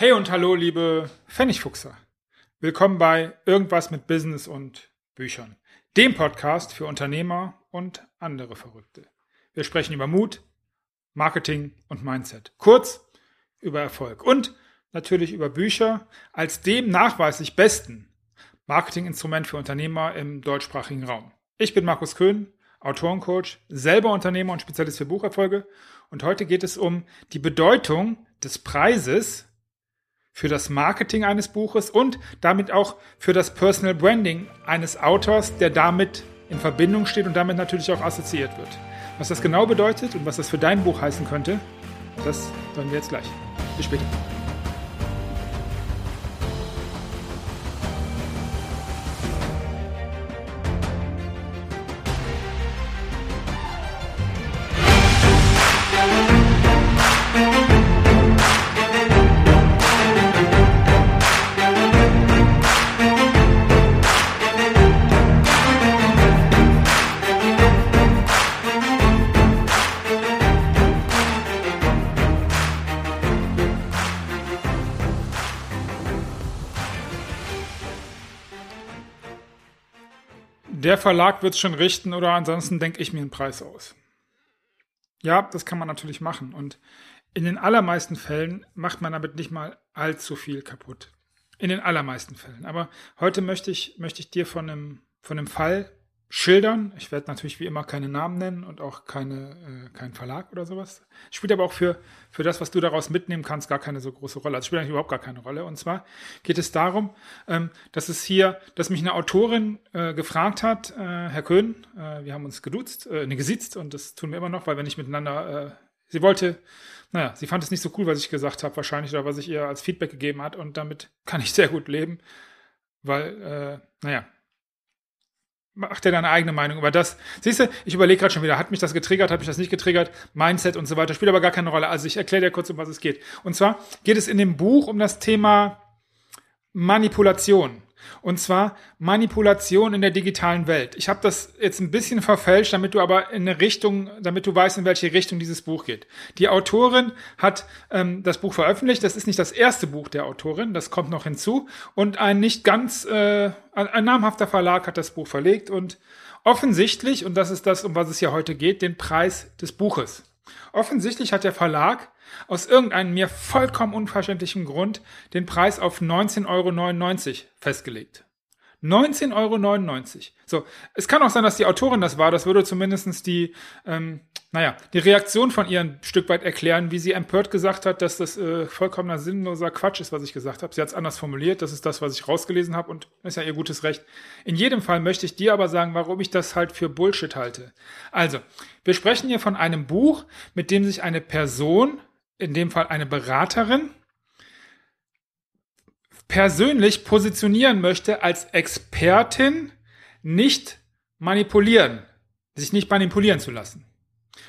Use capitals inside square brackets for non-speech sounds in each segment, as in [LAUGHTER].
Hey und hallo, liebe Pfennigfuchser. Willkommen bei Irgendwas mit Business und Büchern, dem Podcast für Unternehmer und andere Verrückte. Wir sprechen über Mut, Marketing und Mindset. Kurz über Erfolg und natürlich über Bücher als dem nachweislich besten Marketinginstrument für Unternehmer im deutschsprachigen Raum. Ich bin Markus Köhn, Autorencoach, selber Unternehmer und Spezialist für Bucherfolge und heute geht es um die Bedeutung des Preises für das Marketing eines Buches und damit auch für das Personal Branding eines Autors, der damit in Verbindung steht und damit natürlich auch assoziiert wird. Was das genau bedeutet und was das für dein Buch heißen könnte, das hören wir jetzt gleich. Bis später. Der Verlag wird es schon richten oder ansonsten denke ich mir einen Preis aus. Ja, das kann man natürlich machen und in den allermeisten Fällen macht man damit nicht mal allzu viel kaputt. In den allermeisten Fällen. Aber heute möchte ich, möchte ich dir von einem, von einem Fall schildern. Ich werde natürlich wie immer keine Namen nennen und auch keine, äh, keinen Verlag oder sowas. Spielt aber auch für, für das, was du daraus mitnehmen kannst, gar keine so große Rolle. Also spielt eigentlich überhaupt gar keine Rolle. Und zwar geht es darum, ähm, dass es hier, dass mich eine Autorin äh, gefragt hat, äh, Herr Köhn, äh, wir haben uns geduzt, äh, ne, gesitzt und das tun wir immer noch, weil wir nicht miteinander, äh, sie wollte, naja, sie fand es nicht so cool, was ich gesagt habe, wahrscheinlich, oder was ich ihr als Feedback gegeben hat und damit kann ich sehr gut leben, weil, äh, naja, mach dir deine eigene Meinung über das. Siehst du, ich überlege gerade schon wieder, hat mich das getriggert, hat mich das nicht getriggert, Mindset und so weiter, spielt aber gar keine Rolle. Also ich erkläre dir kurz, um was es geht. Und zwar geht es in dem Buch um das Thema Manipulation. Und zwar Manipulation in der digitalen Welt. Ich habe das jetzt ein bisschen verfälscht, damit du aber in eine Richtung, damit du weißt, in welche Richtung dieses Buch geht. Die Autorin hat ähm, das Buch veröffentlicht. Das ist nicht das erste Buch der Autorin, das kommt noch hinzu. Und ein nicht ganz, äh, ein namhafter Verlag hat das Buch verlegt und offensichtlich, und das ist das, um was es hier heute geht, den Preis des Buches. Offensichtlich hat der Verlag aus irgendeinem mir vollkommen unverständlichen Grund den Preis auf 19,99 Euro festgelegt. 19,99 Euro. So, es kann auch sein, dass die Autorin das war. Das würde zumindest die, ähm, naja, die Reaktion von ihr ein Stück weit erklären, wie sie empört gesagt hat, dass das äh, vollkommener sinnloser Quatsch ist, was ich gesagt habe. Sie hat es anders formuliert. Das ist das, was ich rausgelesen habe und ist ja ihr gutes Recht. In jedem Fall möchte ich dir aber sagen, warum ich das halt für Bullshit halte. Also, wir sprechen hier von einem Buch, mit dem sich eine Person in dem Fall eine Beraterin, persönlich positionieren möchte als Expertin, nicht manipulieren, sich nicht manipulieren zu lassen.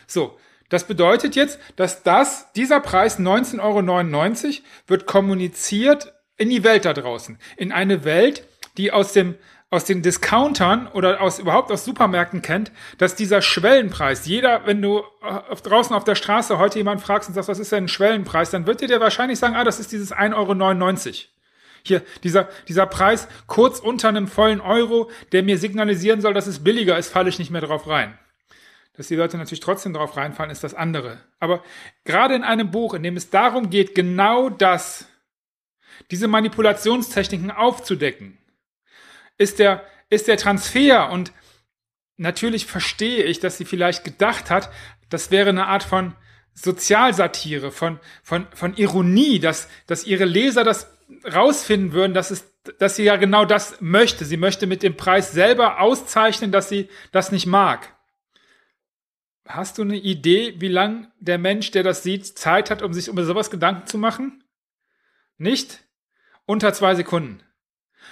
So, das bedeutet jetzt, dass das, dieser Preis 19,99 Euro wird kommuniziert in die Welt da draußen. In eine Welt, die aus dem aus den Discountern oder aus überhaupt aus Supermärkten kennt, dass dieser Schwellenpreis, jeder, wenn du äh, auf, draußen auf der Straße heute jemand fragst und sagst, was ist denn ein Schwellenpreis, dann wird dir der wahrscheinlich sagen, ah, das ist dieses 1,99 Euro. Hier, dieser, dieser Preis kurz unter einem vollen Euro, der mir signalisieren soll, dass es billiger ist, falle ich nicht mehr drauf rein. Dass die Leute natürlich trotzdem drauf reinfallen, ist das andere. Aber gerade in einem Buch, in dem es darum geht, genau das, diese Manipulationstechniken aufzudecken, ist der, ist der Transfer und natürlich verstehe ich, dass sie vielleicht gedacht hat, das wäre eine Art von Sozialsatire, von, von, von Ironie, dass, dass ihre Leser das rausfinden würden, dass es, dass sie ja genau das möchte. Sie möchte mit dem Preis selber auszeichnen, dass sie das nicht mag. Hast du eine Idee, wie lang der Mensch, der das sieht, Zeit hat, um sich um sowas Gedanken zu machen? Nicht? Unter zwei Sekunden.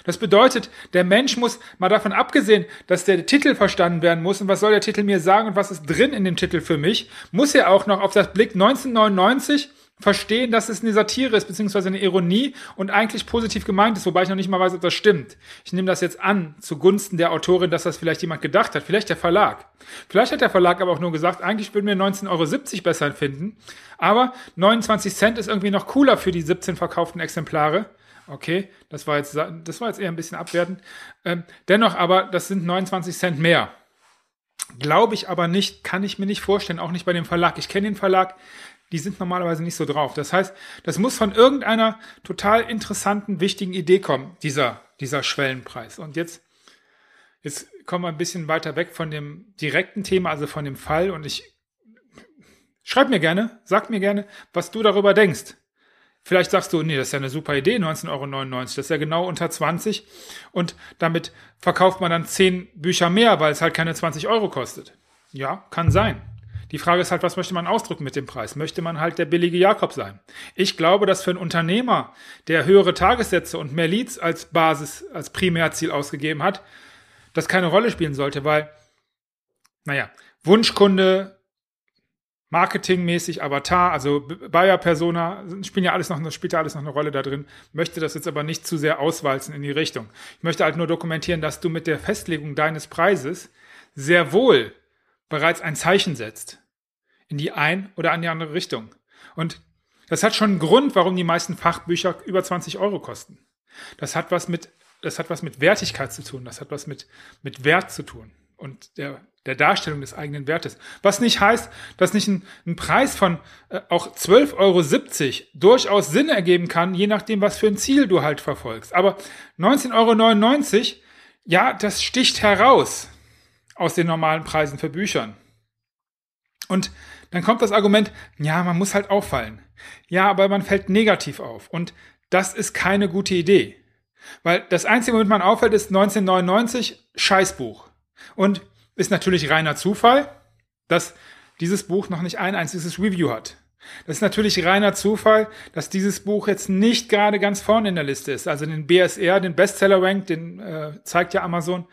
Das bedeutet, der Mensch muss, mal davon abgesehen, dass der Titel verstanden werden muss und was soll der Titel mir sagen und was ist drin in dem Titel für mich, muss er auch noch auf das Blick 1999 verstehen, dass es eine Satire ist, beziehungsweise eine Ironie und eigentlich positiv gemeint ist, wobei ich noch nicht mal weiß, ob das stimmt. Ich nehme das jetzt an, zugunsten der Autorin, dass das vielleicht jemand gedacht hat, vielleicht der Verlag. Vielleicht hat der Verlag aber auch nur gesagt, eigentlich würden wir 19,70 Euro besser finden, aber 29 Cent ist irgendwie noch cooler für die 17 verkauften Exemplare. Okay, das war jetzt, das war jetzt eher ein bisschen abwertend. Ähm, dennoch aber, das sind 29 Cent mehr. Glaube ich aber nicht, kann ich mir nicht vorstellen, auch nicht bei dem Verlag. Ich kenne den Verlag, die sind normalerweise nicht so drauf. Das heißt, das muss von irgendeiner total interessanten, wichtigen Idee kommen, dieser, dieser Schwellenpreis. Und jetzt, jetzt kommen wir ein bisschen weiter weg von dem direkten Thema, also von dem Fall. Und ich schreib mir gerne, sag mir gerne, was du darüber denkst. Vielleicht sagst du, nee, das ist ja eine super Idee, 19,99 Euro, das ist ja genau unter 20 und damit verkauft man dann 10 Bücher mehr, weil es halt keine 20 Euro kostet. Ja, kann sein. Die Frage ist halt, was möchte man ausdrücken mit dem Preis? Möchte man halt der billige Jakob sein? Ich glaube, dass für einen Unternehmer, der höhere Tagessätze und mehr Leads als Basis, als Primärziel ausgegeben hat, das keine Rolle spielen sollte, weil, naja, Wunschkunde, marketingmäßig, Avatar, also Buyer Persona, spielen ja alles noch, spielt ja alles noch eine Rolle da drin. Möchte das jetzt aber nicht zu sehr auswalzen in die Richtung. Ich möchte halt nur dokumentieren, dass du mit der Festlegung deines Preises sehr wohl bereits ein Zeichen setzt. In die ein oder an die andere Richtung. Und das hat schon einen Grund, warum die meisten Fachbücher über 20 Euro kosten. Das hat was mit, das hat was mit Wertigkeit zu tun. Das hat was mit, mit Wert zu tun. Und der, der Darstellung des eigenen Wertes. Was nicht heißt, dass nicht ein, ein Preis von äh, auch 12,70 Euro durchaus Sinn ergeben kann, je nachdem, was für ein Ziel du halt verfolgst. Aber 19,99 Euro, ja, das sticht heraus aus den normalen Preisen für Büchern. Und dann kommt das Argument, ja, man muss halt auffallen. Ja, aber man fällt negativ auf. Und das ist keine gute Idee. Weil das Einzige, womit man auffällt, ist 1999 Scheißbuch. Und ist natürlich reiner Zufall, dass dieses Buch noch nicht ein einziges Review hat. Das ist natürlich reiner Zufall, dass dieses Buch jetzt nicht gerade ganz vorne in der Liste ist. Also den BSR, den Bestseller-Rank, den äh, zeigt ja Amazon,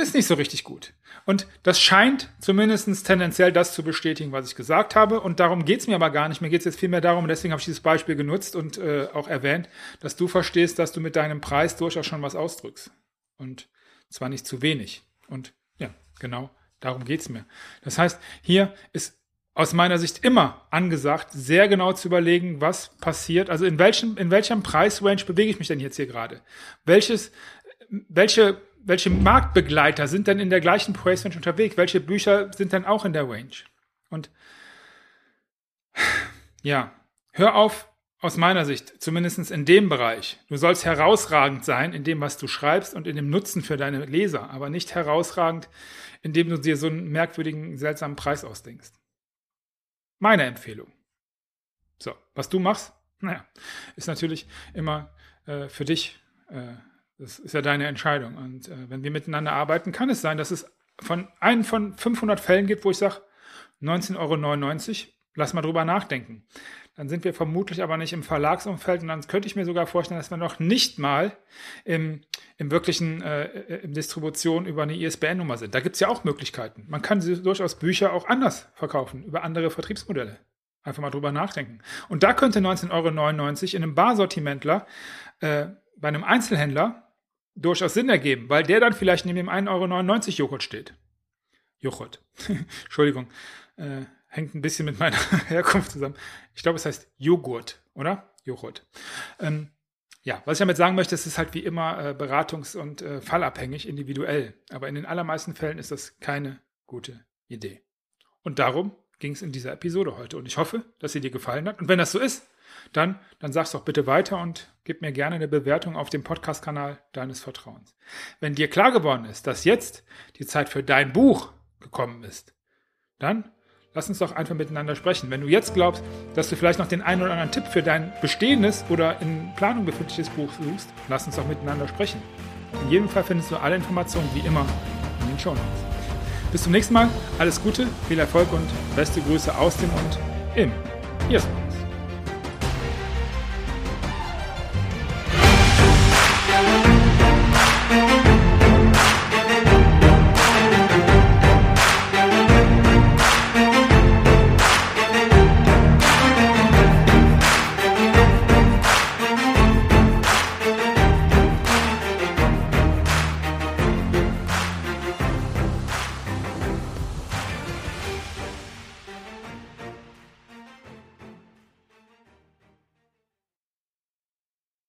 ist nicht so richtig gut. Und das scheint zumindest tendenziell das zu bestätigen, was ich gesagt habe. Und darum geht's mir aber gar nicht. Mir geht's jetzt vielmehr darum, deswegen habe ich dieses Beispiel genutzt und äh, auch erwähnt, dass du verstehst, dass du mit deinem Preis durchaus schon was ausdrückst. Und zwar nicht zu wenig. Und ja, genau darum geht es mir. Das heißt, hier ist aus meiner Sicht immer angesagt, sehr genau zu überlegen, was passiert. Also in welchem, in welchem Preisrange bewege ich mich denn jetzt hier gerade? Welches, welche, welche Marktbegleiter sind denn in der gleichen Preisrange unterwegs? Welche Bücher sind denn auch in der Range? Und ja, hör auf, aus meiner Sicht, zumindest in dem Bereich. Du sollst herausragend sein in dem, was du schreibst und in dem Nutzen für deine Leser, aber nicht herausragend, indem du dir so einen merkwürdigen, seltsamen Preis ausdenkst. Meine Empfehlung. So, was du machst, naja, ist natürlich immer äh, für dich, äh, das ist ja deine Entscheidung. Und äh, wenn wir miteinander arbeiten, kann es sein, dass es von einem von 500 Fällen gibt, wo ich sage, 19,99 Euro, lass mal drüber nachdenken dann sind wir vermutlich aber nicht im Verlagsumfeld und dann könnte ich mir sogar vorstellen, dass wir noch nicht mal im, im wirklichen äh, im Distribution über eine ISBN-Nummer sind. Da gibt es ja auch Möglichkeiten. Man kann durchaus Bücher auch anders verkaufen, über andere Vertriebsmodelle. Einfach mal drüber nachdenken. Und da könnte 19,99 Euro in einem Barsortimentler äh, bei einem Einzelhändler durchaus Sinn ergeben, weil der dann vielleicht neben dem 1,99 Euro Joghurt steht. Joghurt. [LAUGHS] Entschuldigung. Äh, hängt ein bisschen mit meiner [LAUGHS] Herkunft zusammen. Ich glaube, es heißt Joghurt, oder? Joghurt. Ähm, ja, was ich damit sagen möchte, es ist halt wie immer äh, beratungs- und äh, fallabhängig, individuell. Aber in den allermeisten Fällen ist das keine gute Idee. Und darum ging es in dieser Episode heute. Und ich hoffe, dass sie dir gefallen hat. Und wenn das so ist, dann, dann sag's doch bitte weiter und gib mir gerne eine Bewertung auf dem Podcast-Kanal deines Vertrauens. Wenn dir klar geworden ist, dass jetzt die Zeit für dein Buch gekommen ist, dann lass uns doch einfach miteinander sprechen. Wenn du jetzt glaubst, dass du vielleicht noch den einen oder anderen Tipp für dein bestehendes oder in Planung befindliches Buch suchst, lass uns doch miteinander sprechen. In jedem Fall findest du alle Informationen wie immer in den Show Notes. Bis zum nächsten Mal, alles Gute, viel Erfolg und beste Grüße aus dem und im Jesu.